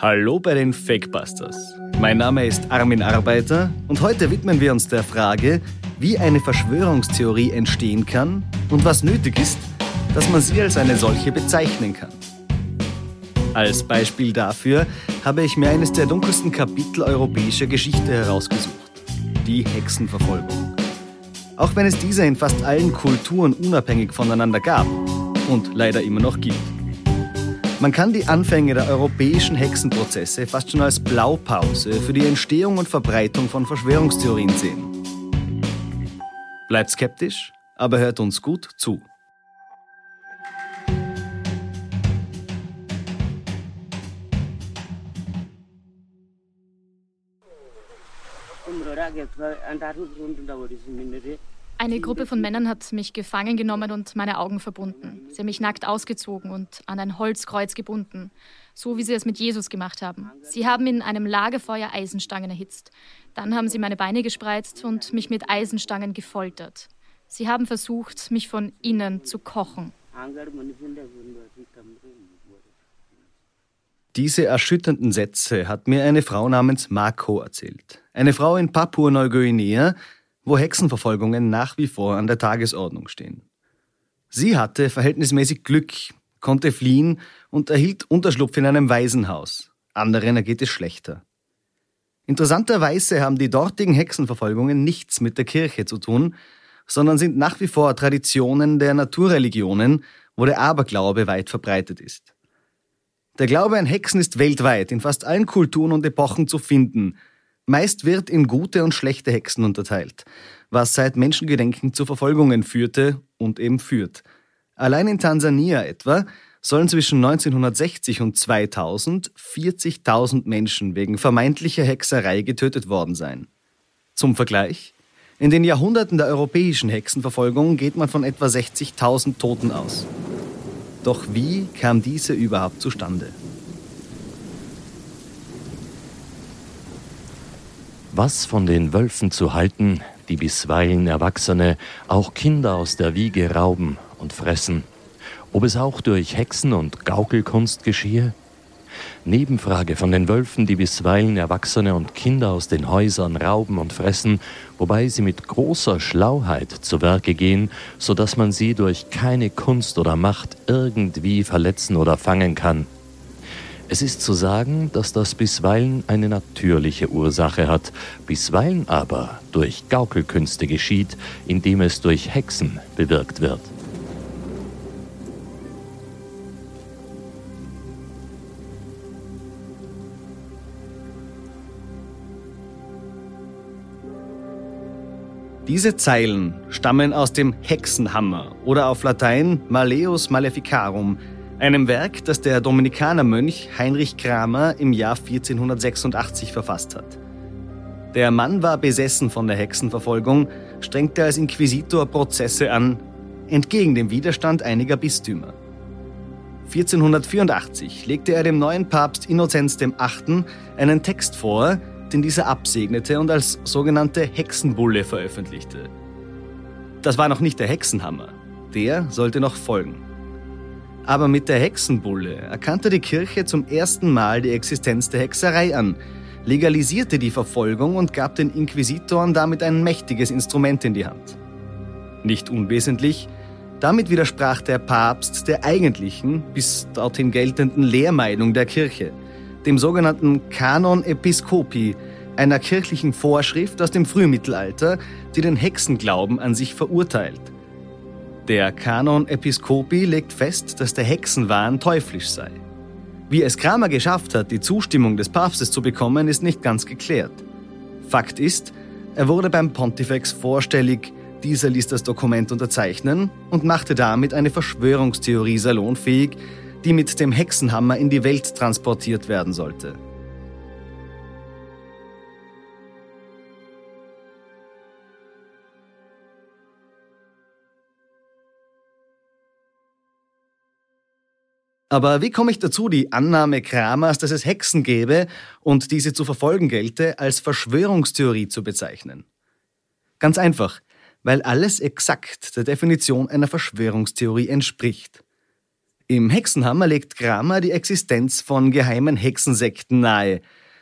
Hallo bei den Fakebusters. Mein Name ist Armin Arbeiter und heute widmen wir uns der Frage, wie eine Verschwörungstheorie entstehen kann und was nötig ist, dass man sie als eine solche bezeichnen kann. Als Beispiel dafür habe ich mir eines der dunkelsten Kapitel europäischer Geschichte herausgesucht, die Hexenverfolgung. Auch wenn es diese in fast allen Kulturen unabhängig voneinander gab und leider immer noch gibt. Man kann die Anfänge der europäischen Hexenprozesse fast schon als Blaupause für die Entstehung und Verbreitung von Verschwörungstheorien sehen. Bleibt skeptisch, aber hört uns gut zu. Eine Gruppe von Männern hat mich gefangen genommen und meine Augen verbunden. Sie haben mich nackt ausgezogen und an ein Holzkreuz gebunden, so wie sie es mit Jesus gemacht haben. Sie haben in einem Lagerfeuer Eisenstangen erhitzt. Dann haben sie meine Beine gespreizt und mich mit Eisenstangen gefoltert. Sie haben versucht, mich von innen zu kochen. Diese erschütternden Sätze hat mir eine Frau namens Marco erzählt. Eine Frau in Papua-Neuguinea, wo Hexenverfolgungen nach wie vor an der Tagesordnung stehen. Sie hatte verhältnismäßig Glück, konnte fliehen und erhielt Unterschlupf in einem Waisenhaus. Anderen ergeht es schlechter. Interessanterweise haben die dortigen Hexenverfolgungen nichts mit der Kirche zu tun, sondern sind nach wie vor Traditionen der Naturreligionen, wo der Aberglaube weit verbreitet ist. Der Glaube an Hexen ist weltweit in fast allen Kulturen und Epochen zu finden. Meist wird in gute und schlechte Hexen unterteilt, was seit Menschengedenken zu Verfolgungen führte und eben führt. Allein in Tansania etwa sollen zwischen 1960 und 2000 40.000 Menschen wegen vermeintlicher Hexerei getötet worden sein. Zum Vergleich, in den Jahrhunderten der europäischen Hexenverfolgung geht man von etwa 60.000 Toten aus. Doch wie kam diese überhaupt zustande? Was von den Wölfen zu halten, die bisweilen Erwachsene, auch Kinder aus der Wiege rauben und fressen, ob es auch durch Hexen und Gaukelkunst geschehe? Nebenfrage von den Wölfen, die bisweilen Erwachsene und Kinder aus den Häusern rauben und fressen, wobei sie mit großer Schlauheit zu Werke gehen, so dass man sie durch keine Kunst oder Macht irgendwie verletzen oder fangen kann. Es ist zu sagen, dass das bisweilen eine natürliche Ursache hat, bisweilen aber durch Gaukelkünste geschieht, indem es durch Hexen bewirkt wird. Diese Zeilen stammen aus dem Hexenhammer oder auf Latein Maleus Maleficarum, einem Werk, das der Dominikanermönch Heinrich Kramer im Jahr 1486 verfasst hat. Der Mann war besessen von der Hexenverfolgung, strengte als Inquisitor Prozesse an, entgegen dem Widerstand einiger Bistümer. 1484 legte er dem neuen Papst Innozenz VIII. einen Text vor, den dieser absegnete und als sogenannte Hexenbulle veröffentlichte. Das war noch nicht der Hexenhammer, der sollte noch folgen. Aber mit der Hexenbulle erkannte die Kirche zum ersten Mal die Existenz der Hexerei an, legalisierte die Verfolgung und gab den Inquisitoren damit ein mächtiges Instrument in die Hand. Nicht unwesentlich, damit widersprach der Papst der eigentlichen, bis dorthin geltenden Lehrmeinung der Kirche – dem sogenannten Canon Episcopi, einer kirchlichen Vorschrift aus dem Frühmittelalter, die den Hexenglauben an sich verurteilt. Der Canon Episcopi legt fest, dass der Hexenwahn teuflisch sei. Wie es Kramer geschafft hat, die Zustimmung des Papstes zu bekommen, ist nicht ganz geklärt. Fakt ist, er wurde beim Pontifex vorstellig, dieser ließ das Dokument unterzeichnen und machte damit eine Verschwörungstheorie salonfähig, die mit dem Hexenhammer in die Welt transportiert werden sollte. Aber wie komme ich dazu, die Annahme Kramers, dass es Hexen gäbe und diese zu verfolgen gelte, als Verschwörungstheorie zu bezeichnen? Ganz einfach, weil alles exakt der Definition einer Verschwörungstheorie entspricht. Im Hexenhammer legt Kramer die Existenz von geheimen Hexensekten nahe.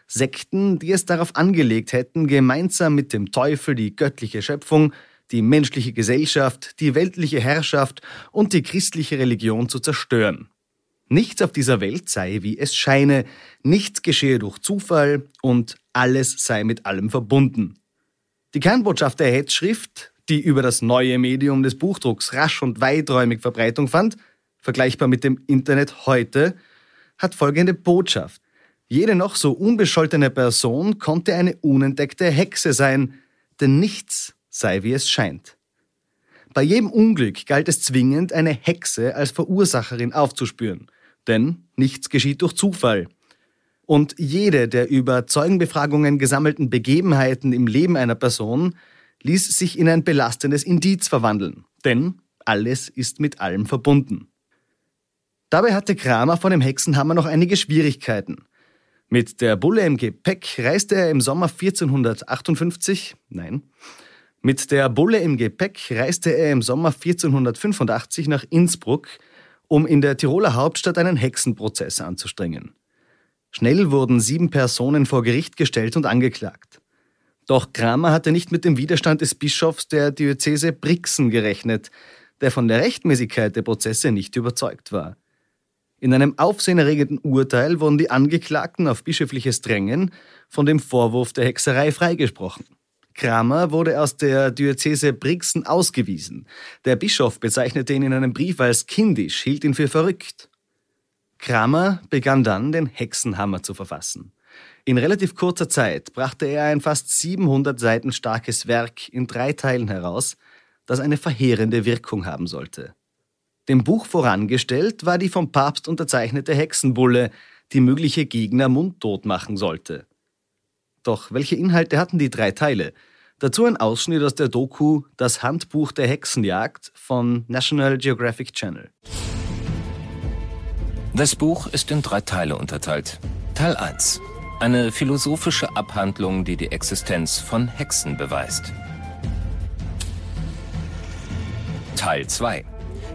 Sekten, die es darauf angelegt hätten, gemeinsam mit dem Teufel die göttliche Schöpfung, die menschliche Gesellschaft, die weltliche Herrschaft und die christliche Religion zu zerstören. Nichts auf dieser Welt sei, wie es scheine, nichts geschehe durch Zufall und alles sei mit allem verbunden. Die Kernbotschaft der Hetzschrift, die über das neue Medium des Buchdrucks rasch und weiträumig Verbreitung fand, vergleichbar mit dem Internet heute, hat folgende Botschaft. Jede noch so unbescholtene Person konnte eine unentdeckte Hexe sein, denn nichts sei, wie es scheint. Bei jedem Unglück galt es zwingend, eine Hexe als Verursacherin aufzuspüren denn nichts geschieht durch Zufall. Und jede der über Zeugenbefragungen gesammelten Begebenheiten im Leben einer Person ließ sich in ein belastendes Indiz verwandeln, denn alles ist mit allem verbunden. Dabei hatte Kramer von dem Hexenhammer noch einige Schwierigkeiten. Mit der Bulle im Gepäck reiste er im Sommer 1458, nein, mit der Bulle im Gepäck reiste er im Sommer 1485 nach Innsbruck, um in der Tiroler Hauptstadt einen Hexenprozess anzustrengen. Schnell wurden sieben Personen vor Gericht gestellt und angeklagt. Doch Kramer hatte nicht mit dem Widerstand des Bischofs der Diözese Brixen gerechnet, der von der Rechtmäßigkeit der Prozesse nicht überzeugt war. In einem aufsehenerregenden Urteil wurden die Angeklagten auf bischöfliches Drängen von dem Vorwurf der Hexerei freigesprochen. Kramer wurde aus der Diözese Brixen ausgewiesen. Der Bischof bezeichnete ihn in einem Brief als kindisch, hielt ihn für verrückt. Kramer begann dann, den Hexenhammer zu verfassen. In relativ kurzer Zeit brachte er ein fast 700 Seiten starkes Werk in drei Teilen heraus, das eine verheerende Wirkung haben sollte. Dem Buch vorangestellt war die vom Papst unterzeichnete Hexenbulle, die mögliche Gegner mundtot machen sollte. Doch welche Inhalte hatten die drei Teile? Dazu ein Ausschnitt aus der Doku Das Handbuch der Hexenjagd von National Geographic Channel. Das Buch ist in drei Teile unterteilt. Teil 1. Eine philosophische Abhandlung, die die Existenz von Hexen beweist. Teil 2.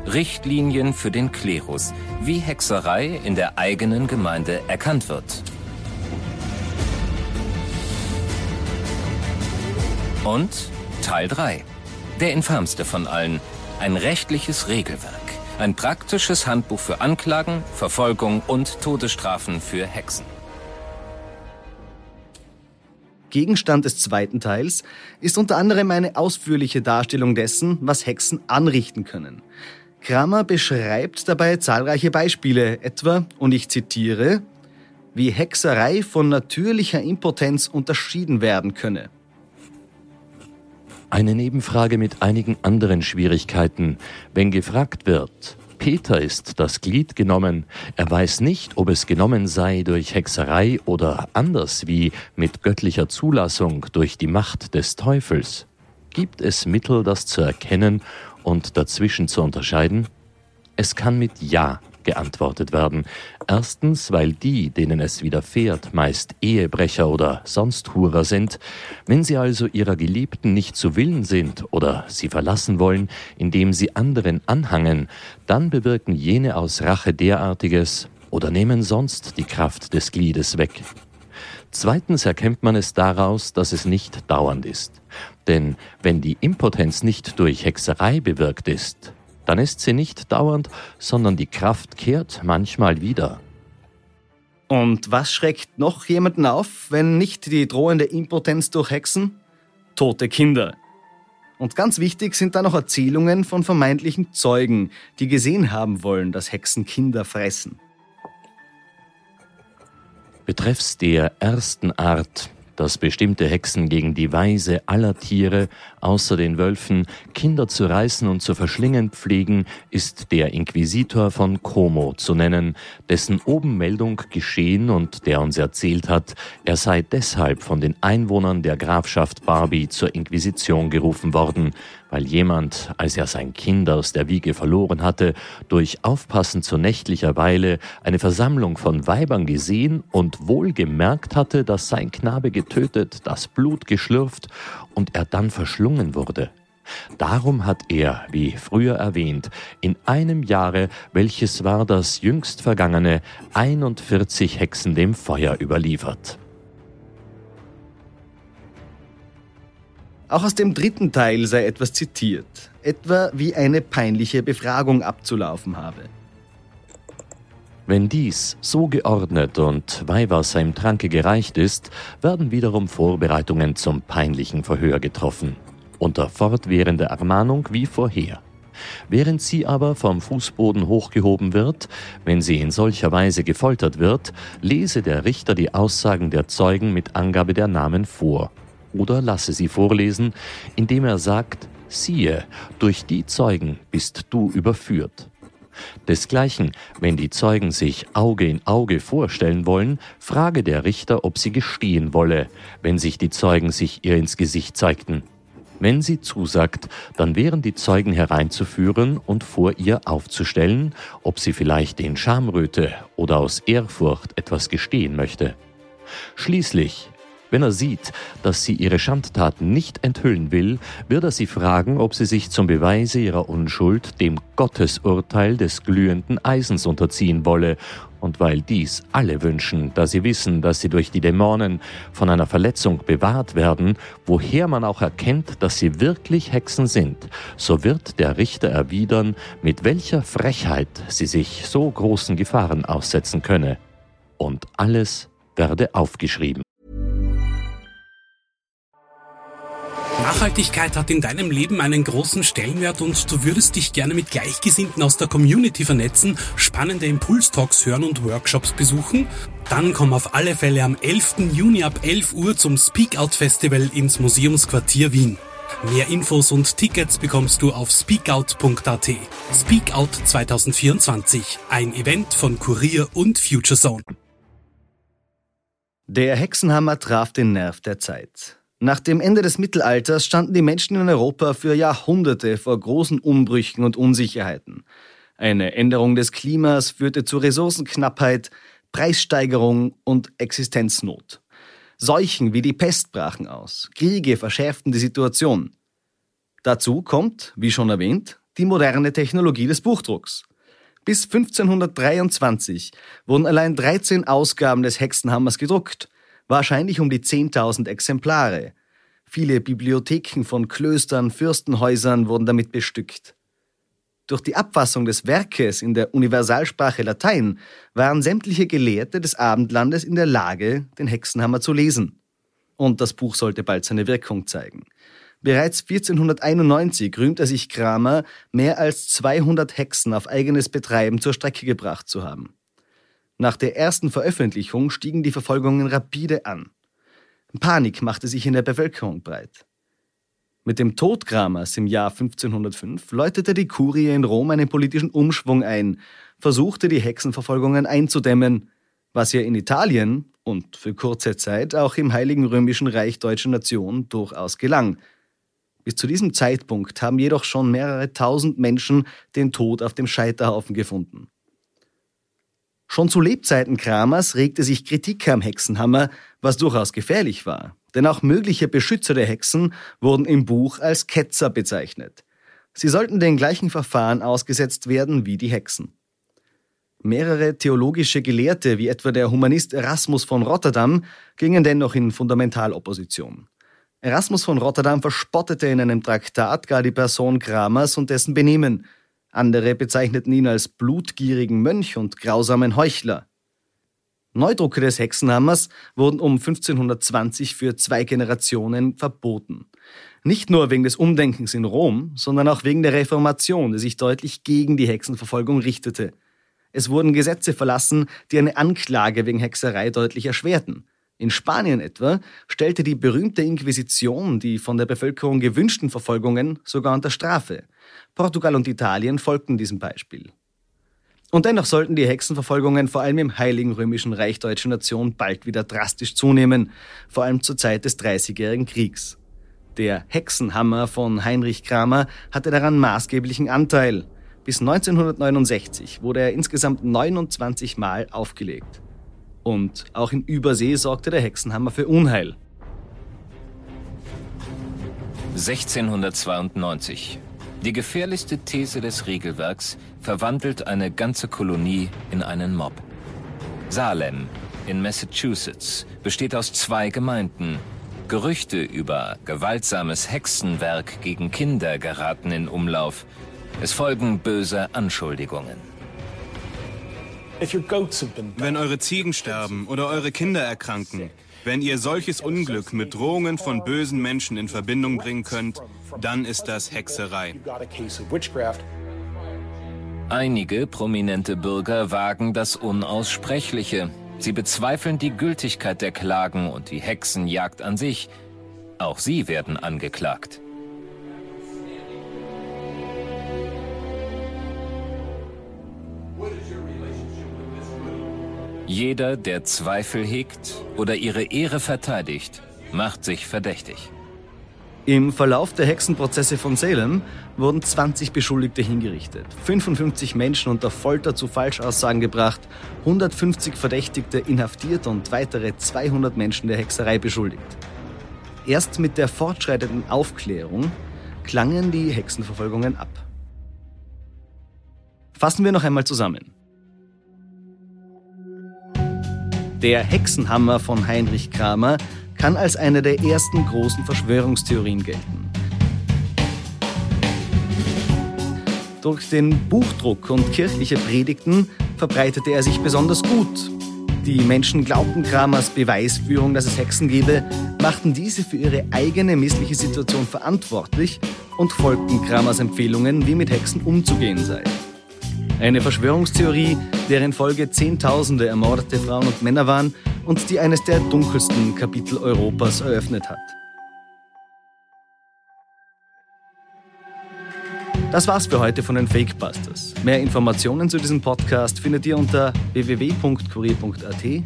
Richtlinien für den Klerus, wie Hexerei in der eigenen Gemeinde erkannt wird. Und Teil 3. Der infamste von allen. Ein rechtliches Regelwerk. Ein praktisches Handbuch für Anklagen, Verfolgung und Todesstrafen für Hexen. Gegenstand des zweiten Teils ist unter anderem eine ausführliche Darstellung dessen, was Hexen anrichten können. Kramer beschreibt dabei zahlreiche Beispiele, etwa, und ich zitiere, wie Hexerei von natürlicher Impotenz unterschieden werden könne. Eine Nebenfrage mit einigen anderen Schwierigkeiten. Wenn gefragt wird, Peter ist das Glied genommen, er weiß nicht, ob es genommen sei durch Hexerei oder anders wie mit göttlicher Zulassung durch die Macht des Teufels. Gibt es Mittel, das zu erkennen und dazwischen zu unterscheiden? Es kann mit Ja geantwortet werden. Erstens, weil die, denen es widerfährt, meist Ehebrecher oder sonst Hurer sind. Wenn sie also ihrer Geliebten nicht zu Willen sind oder sie verlassen wollen, indem sie anderen anhangen, dann bewirken jene aus Rache derartiges oder nehmen sonst die Kraft des Gliedes weg. Zweitens erkennt man es daraus, dass es nicht dauernd ist. Denn wenn die Impotenz nicht durch Hexerei bewirkt ist, dann ist sie nicht dauernd, sondern die Kraft kehrt manchmal wieder. Und was schreckt noch jemanden auf, wenn nicht die drohende Impotenz durch Hexen? Tote Kinder. Und ganz wichtig sind da noch Erzählungen von vermeintlichen Zeugen, die gesehen haben wollen, dass Hexen Kinder fressen. Betreffs der ersten Art, dass bestimmte Hexen gegen die Weise aller Tiere, außer den Wölfen, Kinder zu reißen und zu verschlingen pflegen, ist der Inquisitor von Como zu nennen, dessen Obenmeldung geschehen und der uns erzählt hat, er sei deshalb von den Einwohnern der Grafschaft Barbie zur Inquisition gerufen worden, weil jemand, als er sein Kind aus der Wiege verloren hatte, durch Aufpassen zu nächtlicher Weile eine Versammlung von Weibern gesehen und wohl gemerkt hatte, dass sein Knabe getötet, das Blut geschlürft und er dann verschlungen wurde. Darum hat er, wie früher erwähnt, in einem Jahre, welches war das jüngst vergangene, 41 Hexen dem Feuer überliefert. Auch aus dem dritten Teil sei etwas zitiert, etwa wie eine peinliche Befragung abzulaufen habe. Wenn dies so geordnet und Weihwasser im Tranke gereicht ist, werden wiederum Vorbereitungen zum peinlichen Verhör getroffen, unter fortwährender Ermahnung wie vorher. Während sie aber vom Fußboden hochgehoben wird, wenn sie in solcher Weise gefoltert wird, lese der Richter die Aussagen der Zeugen mit Angabe der Namen vor oder lasse sie vorlesen, indem er sagt, siehe, durch die Zeugen bist du überführt. Desgleichen, wenn die Zeugen sich Auge in Auge vorstellen wollen, frage der Richter, ob sie gestehen wolle, wenn sich die Zeugen sich ihr ins Gesicht zeigten. Wenn sie zusagt, dann wären die Zeugen hereinzuführen und vor ihr aufzustellen, ob sie vielleicht in Schamröte oder aus Ehrfurcht etwas gestehen möchte. Schließlich, wenn er sieht, dass sie ihre Schandtaten nicht enthüllen will, wird er sie fragen, ob sie sich zum Beweise ihrer Unschuld dem Gottesurteil des glühenden Eisens unterziehen wolle. Und weil dies alle wünschen, da sie wissen, dass sie durch die Dämonen von einer Verletzung bewahrt werden, woher man auch erkennt, dass sie wirklich Hexen sind, so wird der Richter erwidern, mit welcher Frechheit sie sich so großen Gefahren aussetzen könne. Und alles werde aufgeschrieben. Nachhaltigkeit hat in deinem Leben einen großen Stellenwert und du würdest dich gerne mit Gleichgesinnten aus der Community vernetzen, spannende Impulstalks hören und Workshops besuchen? Dann komm auf alle Fälle am 11. Juni ab 11 Uhr zum Speak Out Festival ins Museumsquartier Wien. Mehr Infos und Tickets bekommst du auf speakout.at. Speakout 2024, ein Event von Kurier und Futurezone. Der Hexenhammer traf den Nerv der Zeit. Nach dem Ende des Mittelalters standen die Menschen in Europa für Jahrhunderte vor großen Umbrüchen und Unsicherheiten. Eine Änderung des Klimas führte zu Ressourcenknappheit, Preissteigerung und Existenznot. Seuchen wie die Pest brachen aus, Kriege verschärften die Situation. Dazu kommt, wie schon erwähnt, die moderne Technologie des Buchdrucks. Bis 1523 wurden allein 13 Ausgaben des Hexenhammers gedruckt – wahrscheinlich um die 10.000 Exemplare. Viele Bibliotheken von Klöstern, Fürstenhäusern wurden damit bestückt. Durch die Abfassung des Werkes in der Universalsprache Latein waren sämtliche Gelehrte des Abendlandes in der Lage, den Hexenhammer zu lesen. Und das Buch sollte bald seine Wirkung zeigen. Bereits 1491 rühmte sich Kramer, mehr als 200 Hexen auf eigenes Betreiben zur Strecke gebracht zu haben. Nach der ersten Veröffentlichung stiegen die Verfolgungen rapide an. Panik machte sich in der Bevölkerung breit. Mit dem Tod Kramers im Jahr 1505 läutete die Kurie in Rom einen politischen Umschwung ein, versuchte die Hexenverfolgungen einzudämmen, was ihr in Italien und für kurze Zeit auch im Heiligen Römischen Reich Deutscher Nation durchaus gelang. Bis zu diesem Zeitpunkt haben jedoch schon mehrere tausend Menschen den Tod auf dem Scheiterhaufen gefunden. Schon zu Lebzeiten Kramers regte sich Kritik am Hexenhammer, was durchaus gefährlich war. Denn auch mögliche Beschützer der Hexen wurden im Buch als Ketzer bezeichnet. Sie sollten den gleichen Verfahren ausgesetzt werden wie die Hexen. Mehrere theologische Gelehrte, wie etwa der Humanist Erasmus von Rotterdam, gingen dennoch in Fundamentalopposition. Erasmus von Rotterdam verspottete in einem Traktat gar die Person Kramers und dessen Benehmen – andere bezeichneten ihn als blutgierigen Mönch und grausamen Heuchler. Neudrucke des Hexenhammers wurden um 1520 für zwei Generationen verboten. Nicht nur wegen des Umdenkens in Rom, sondern auch wegen der Reformation, die sich deutlich gegen die Hexenverfolgung richtete. Es wurden Gesetze verlassen, die eine Anklage wegen Hexerei deutlich erschwerten. In Spanien etwa stellte die berühmte Inquisition die von der Bevölkerung gewünschten Verfolgungen sogar unter Strafe. Portugal und Italien folgten diesem Beispiel. Und dennoch sollten die Hexenverfolgungen vor allem im Heiligen Römischen Reich Deutsche Nation bald wieder drastisch zunehmen, vor allem zur Zeit des Dreißigjährigen Kriegs. Der Hexenhammer von Heinrich Kramer hatte daran maßgeblichen Anteil. Bis 1969 wurde er insgesamt 29 Mal aufgelegt. Und auch in Übersee sorgte der Hexenhammer für Unheil. 1692. Die gefährlichste These des Regelwerks verwandelt eine ganze Kolonie in einen Mob. Salem in Massachusetts besteht aus zwei Gemeinden. Gerüchte über gewaltsames Hexenwerk gegen Kinder geraten in Umlauf. Es folgen böse Anschuldigungen. Wenn eure Ziegen sterben oder eure Kinder erkranken, wenn ihr solches Unglück mit Drohungen von bösen Menschen in Verbindung bringen könnt, dann ist das Hexerei. Einige prominente Bürger wagen das Unaussprechliche. Sie bezweifeln die Gültigkeit der Klagen und die Hexenjagd an sich. Auch sie werden angeklagt. Jeder, der Zweifel hegt oder ihre Ehre verteidigt, macht sich verdächtig. Im Verlauf der Hexenprozesse von Salem wurden 20 Beschuldigte hingerichtet, 55 Menschen unter Folter zu Falschaussagen gebracht, 150 Verdächtigte inhaftiert und weitere 200 Menschen der Hexerei beschuldigt. Erst mit der fortschreitenden Aufklärung klangen die Hexenverfolgungen ab. Fassen wir noch einmal zusammen. Der Hexenhammer von Heinrich Kramer kann als eine der ersten großen Verschwörungstheorien gelten. Durch den Buchdruck und kirchliche Predigten verbreitete er sich besonders gut. Die Menschen glaubten Kramers Beweisführung, dass es Hexen gebe, machten diese für ihre eigene missliche Situation verantwortlich und folgten Kramers Empfehlungen, wie mit Hexen umzugehen sei. Eine Verschwörungstheorie, deren Folge Zehntausende ermordete Frauen und Männer waren und die eines der dunkelsten Kapitel Europas eröffnet hat. Das war's für heute von den Fakebusters. Mehr Informationen zu diesem Podcast findet ihr unter www.kurier.at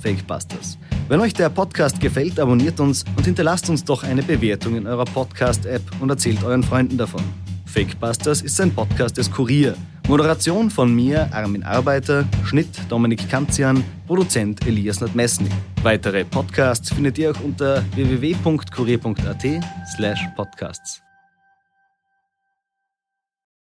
fakebusters. Wenn euch der Podcast gefällt, abonniert uns und hinterlasst uns doch eine Bewertung in eurer Podcast-App und erzählt euren Freunden davon. Fakebusters ist ein Podcast des Kurier Moderation von mir, Armin Arbeiter, Schnitt Dominik Kanzian, Produzent Elias Nadmesny. Weitere Podcasts findet ihr auch unter www.kurier.at slash podcasts.